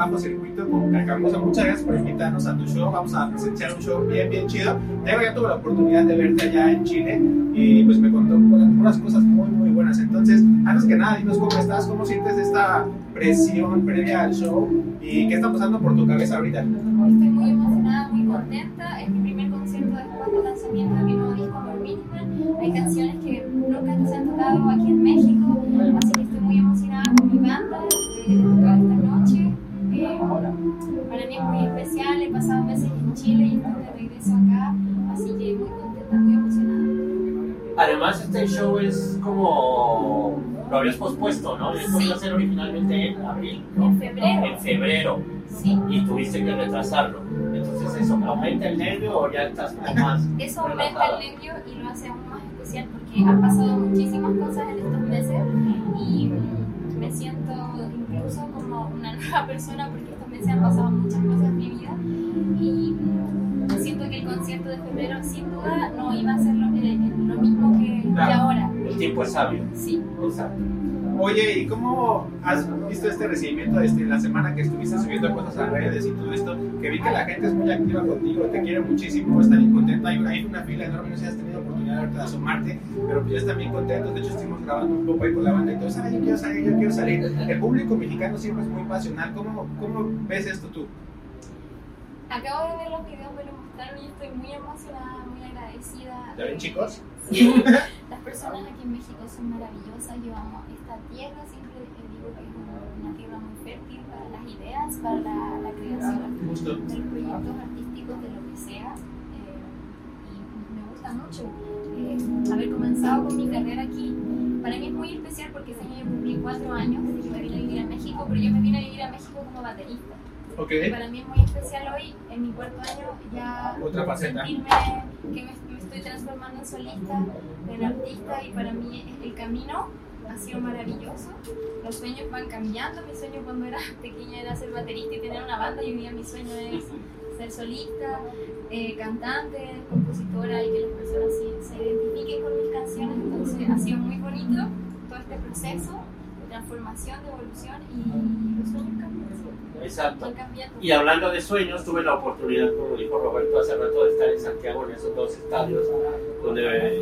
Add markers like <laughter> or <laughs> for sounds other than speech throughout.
Bajo Circuito con Cacamosa. Muchas gracias por invitarnos a tu show. Vamos a presenciar un show bien, bien chido. Tengo ya tuve la oportunidad de verte allá en Chile y pues me contó unas cosas muy, muy buenas. Entonces, antes que nada, dinos cómo estás, cómo sientes esta presión previa al show y qué está pasando por tu cabeza ahorita. Estoy muy emocionada, muy contenta. Es mi primer concierto después del lanzamiento de mi nuevo disco por. Hay canciones que nunca se han tocado aquí en México, así Además, este show es como. Lo habías pospuesto, ¿no? Esto Sí. iba a ser originalmente en abril, ¿no? En febrero, En febrero. sí. Y tuviste que retrasarlo. Entonces, ¿eso aumenta el nervio o ya estás como más. Eso aumenta relajada? el nervio y lo hace aún más especial porque han pasado muchísimas cosas en estos meses y me siento incluso como una <laughs> nueva persona porque estos meses han pasado muchas cosas en mi vida y siento que el concierto de febrero sin duda no iba a ser tiempo es sabio. Sí. Exacto. Oye, ¿y cómo has visto este recibimiento este, la semana que estuviste subiendo cosas a redes y todo esto? Que vi que la gente es muy activa contigo, te quiere muchísimo, está bien contenta. Hay, hay una fila enorme, no sé si has tenido oportunidad ahorita de asomarte, pero pues ya están bien contentos. De hecho, estuvimos grabando un poco ahí con la banda y todos, ay, yo quiero salir, yo quiero salir. El público mexicano siempre es muy pasional. ¿Cómo, cómo ves esto tú? Acabo de ver los videos, me lo mostraron y estoy muy emocionada, muy agradecida. ¿Ya ven, chicos? Sí. <laughs> Las personas aquí en México son maravillosas. Yo amo esta tierra. Siempre digo que es una tierra muy fértil para las ideas, para la, la creación Justo. de los proyectos artísticos, de lo que sea. Eh, y me gusta mucho eh, haber comenzado con mi carrera aquí. Para mí es muy especial porque ese año yo cumplí cuatro años desde que me vine a vivir a México, pero yo me vine a vivir a México como baterista. Y para mí es muy especial hoy, en mi cuarto año, ya Otra faceta. sentirme que me, me estoy transformando en solista, en artista, y para mí el camino ha sido maravilloso. Los sueños van cambiando. Mi sueño cuando era <laughs> pequeña era ser baterista y tener una banda, y hoy día mi sueño es ser solista, eh, cantante, compositora, y que las personas sí- se identifiquen con mis canciones. Entonces ha sido muy bonito todo este proceso de transformación, de evolución, y los sueños cambian. Exacto. Y hablando de sueños, tuve la oportunidad, como dijo Roberto hace rato, de estar en Santiago en esos dos estadios donde eh,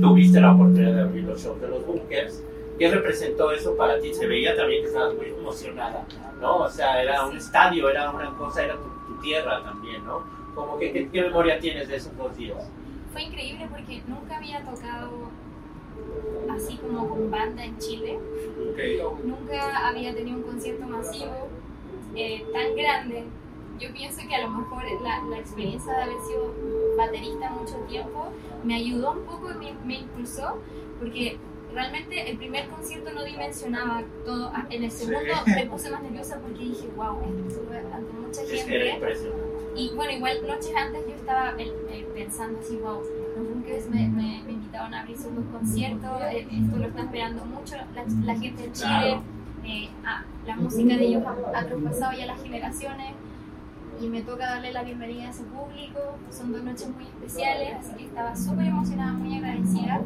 tuviste la oportunidad de abrir los shows de los bunkers. ¿Qué representó eso para ti? Se veía también que estabas muy emocionada, ¿no? O sea, era un estadio, era una cosa, era tu, tu tierra también, ¿no? Como que, ¿qué, qué memoria tienes de esos dos días? Fue increíble porque nunca había tocado así como con banda en Chile. Ok. Nunca había tenido un concierto masivo eh, tan grande. Yo pienso que a lo mejor la, la experiencia de haber sido baterista mucho tiempo me ayudó un poco, me, me impulsó, porque realmente el primer concierto no dimensionaba todo. Ah, En el segundo Sí. me puse más nerviosa porque dije, wow, estuve ante mucha gente. Y bueno, igual noches antes yo estaba eh, eh, pensando así, wow, los bunkers me, me, me invitaron a abrir sus dos conciertos, eh, esto lo está esperando mucho la, la gente en Chile, Claro. Eh, la música de ellos ha, ha traspasado ya las generaciones y me toca darle la bienvenida a ese público, son dos noches muy especiales, así que estaba súper emocionada, muy agradecida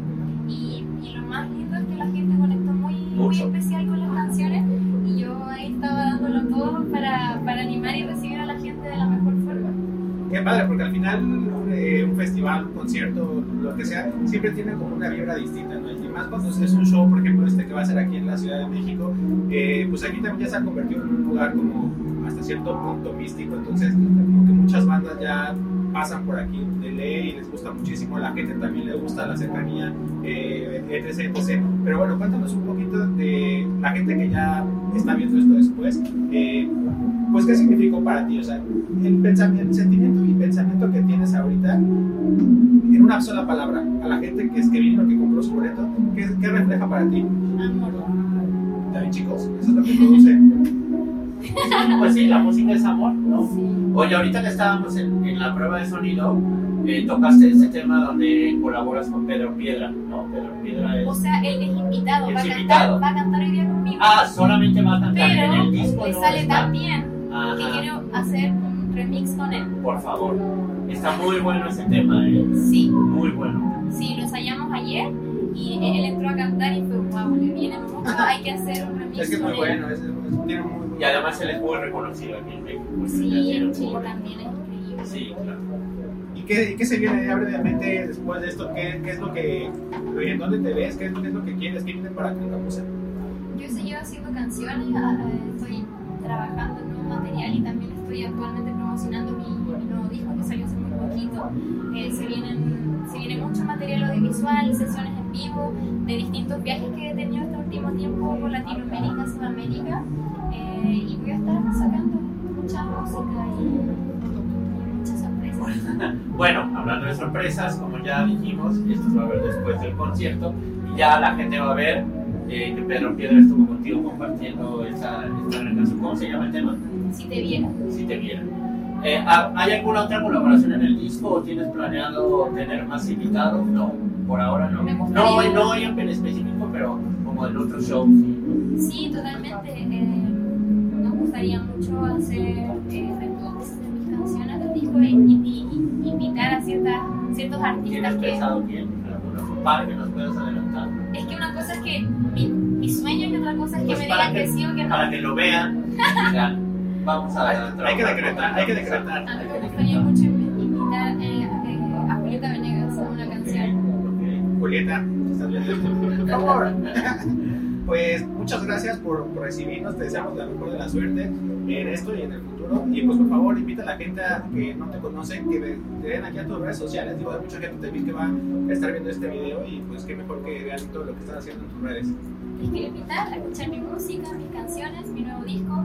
y, y lo más lindo es que la gente conectó muy, muy especial con las canciones y yo ahí estaba dándolo todo para, para animar y recibir a la gente de la mejor. Qué padre, porque al final eh, un festival, un concierto, lo que sea, siempre tiene como una vibra distinta, ¿no? Y más cuando es un show, por ejemplo, este que va a ser aquí en la Ciudad de México, eh, pues aquí también ya se ha convertido en un lugar como hasta cierto punto místico, entonces como que muchas bandas ya pasan por aquí de ley y les gusta muchísimo, a la gente también le gusta la cercanía, eh, etc, etc. Pero bueno, cuéntanos un poquito de la gente que ya está viendo esto después, eh, pues qué significó para ti, o sea, el pensamiento, el sentimiento y pensamiento que tienes ahorita en una sola palabra, a la gente que es que vino, que compró su boleto, ¿qué, qué refleja para ti? Amor. David, chicos, eso es lo que produce. Pues sí, la música es amor, ¿no? Sí. Oye, ahorita que estábamos en, en la prueba de sonido, eh, tocaste ese tema donde colaboras con Pedro Piedra, ¿no? Pedro Piedra es... O sea, él es invitado, va a, invitado. Cantar, va a cantar hoy día conmigo. Ah, solamente va a cantar en pero el disco. le no sale está. tan bien que Ajá, quiero hacer un remix con él. por favor. Está muy bueno ese tema, ¿eh? Sí, Muy bueno. sí, lo ensayamos ayer Y él entró a cantar y fue, wow, le viene mucho, hay que hacer un remix Es que es muy bueno, es, es- tiene muy, muy Y además él es muy reconocido aquí en México. pues, Sí, Chile buen- también es increíble. Sí, claro. ¿Y qué, y qué se viene ya brevemente después de esto? ¿Qué, qué es lo que, en dónde te ves? ¿Qué, es- qué es lo que quieres? ¿Qué viene para con Camusa? Yo seguido haciendo canciones, ah, eh, estoy trabajando en material y también estoy actualmente promocionando mi, mi nuevo disco que salió hace muy poquito. Eh, se, vienen, se viene mucho material audiovisual, sesiones en vivo, de distintos viajes que he tenido este último tiempo por Latinoamérica, Sudamérica. eh, y voy a estar sacando mucha música y muchas sorpresas. Bueno, hablando de sorpresas, como ya dijimos, esto va a ver después del concierto y ya la gente va a ver eh, que Pedro Piedra estuvo contigo compartiendo esta, esta gran canción. ¿Cómo se llama el tema? Si te viera. Si te vieran. Eh, ¿ha- ¿Hay alguna otra colaboración en el disco o tienes planeado tener más invitados? No, por ahora no. Me No, gustaría- no en específico, pero como en otros shows. sí. Totalmente. eh, nos gustaría mucho hacer eh, de mis canciones del disco e invitar a ciertas, ciertos artistas ¿Tienes que... pensado quién? ¿Alguno para que nos puedas adelantar? Es que una cosa es que mi, mi sueño y otra cosa es que Pues me para digan que, que- sí o que no. Para que lo vean <laughs> vamos a Hay, hay que decretar, hay que decretar. A mí me gustaría mucho invitar eh, eh, a Julieta Venegas a una canción. Ok. Julieta, si estás viendo, por favor. <laughs> Pues muchas gracias por, por recibirnos, te deseamos la mejor de la suerte en esto y en el futuro. Y pues por favor invita a la gente a que no te conocen, que ve- te den aquí a tus redes sociales. Digo, hay mucha gente también que va a estar viendo este video y pues qué mejor que vean todo lo que estás haciendo en tus redes. Les quiero invitar a escuchar mi música, mis canciones, mi nuevo disco.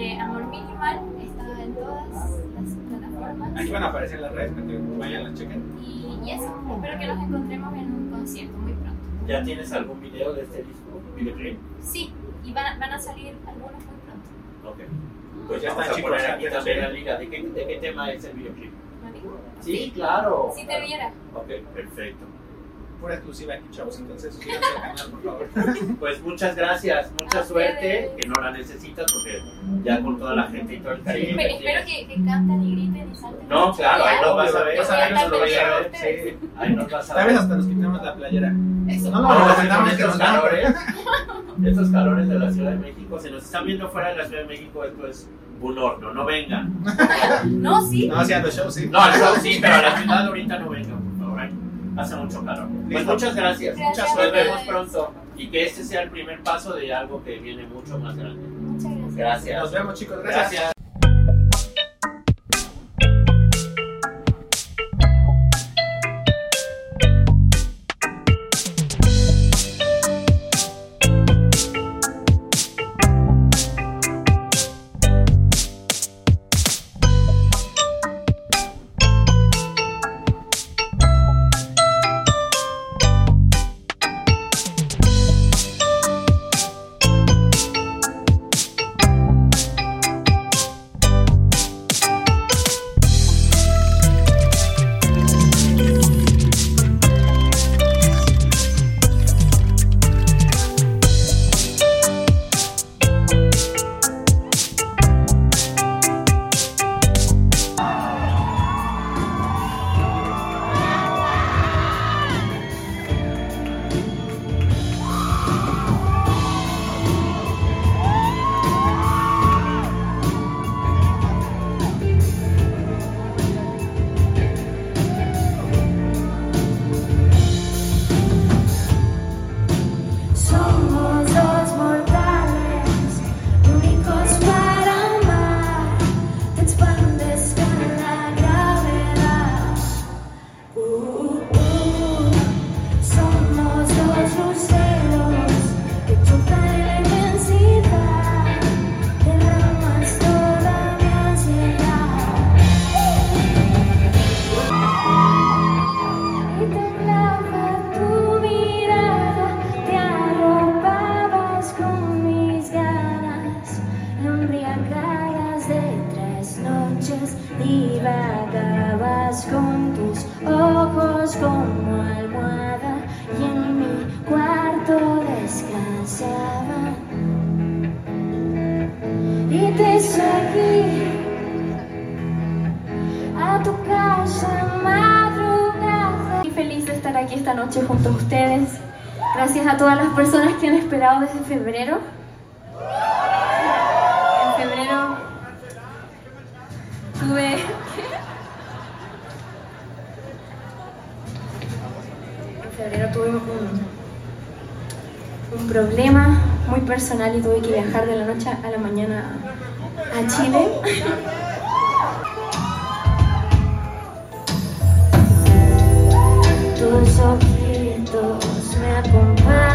Eh, Amor Minimal está en todas las plataformas. Aquí van a aparecer las redes para que vayan, las chequen. Y, y eso, espero que nos encontremos en un concierto muy pronto. ¿Ya tienes algún video de este disco? ¿Videoclip? Sí, y van, van a salir algunos muy pronto. Ok. Pues ya está, chicos. aquí también la liga. ¿De qué, ¿De qué tema es el videoclip? ¿No digo? Sí, claro. Si te viera. Ok, perfecto. Pura exclusiva aquí, chavos. Entonces al canal, por favor. <laughs> Pues muchas gracias, mucha A suerte, ustedes. que no la necesitas porque ya con toda la gente y todo el cariño. Espe- que espero que, que canten y griten y salten. No, claro, ahí lo vas a ver. Ahí estar lo ver, sí. Ahí nos vas a Tal vez ver. hasta nos quitamos la playera. Eso. No, No, no, estos nos calores, <laughs> estos calores de la Ciudad de México, si nos están viendo fuera de la Ciudad de México, esto es un horno, no vengan. <laughs> No, sí. No, sí, a los shows, sí. No, al show sí, pero a la ciudad ahorita no vengan, hace mucho calor. Pues Listo. muchas gracias, Gracias muchas nos vemos pronto y que este sea el primer paso de algo que viene mucho más grande. Muchas gracias. Gracias. Nos vemos, chicos. Gracias. Gracias. Tu casa madrugada. Estoy feliz de estar aquí esta noche junto a ustedes Gracias a todas las personas que han esperado desde febrero. En febrero tuve... En febrero tuve un, un problema muy personal y tuve que viajar de la noche a la mañana a Chile. Tus ojitos me acompañan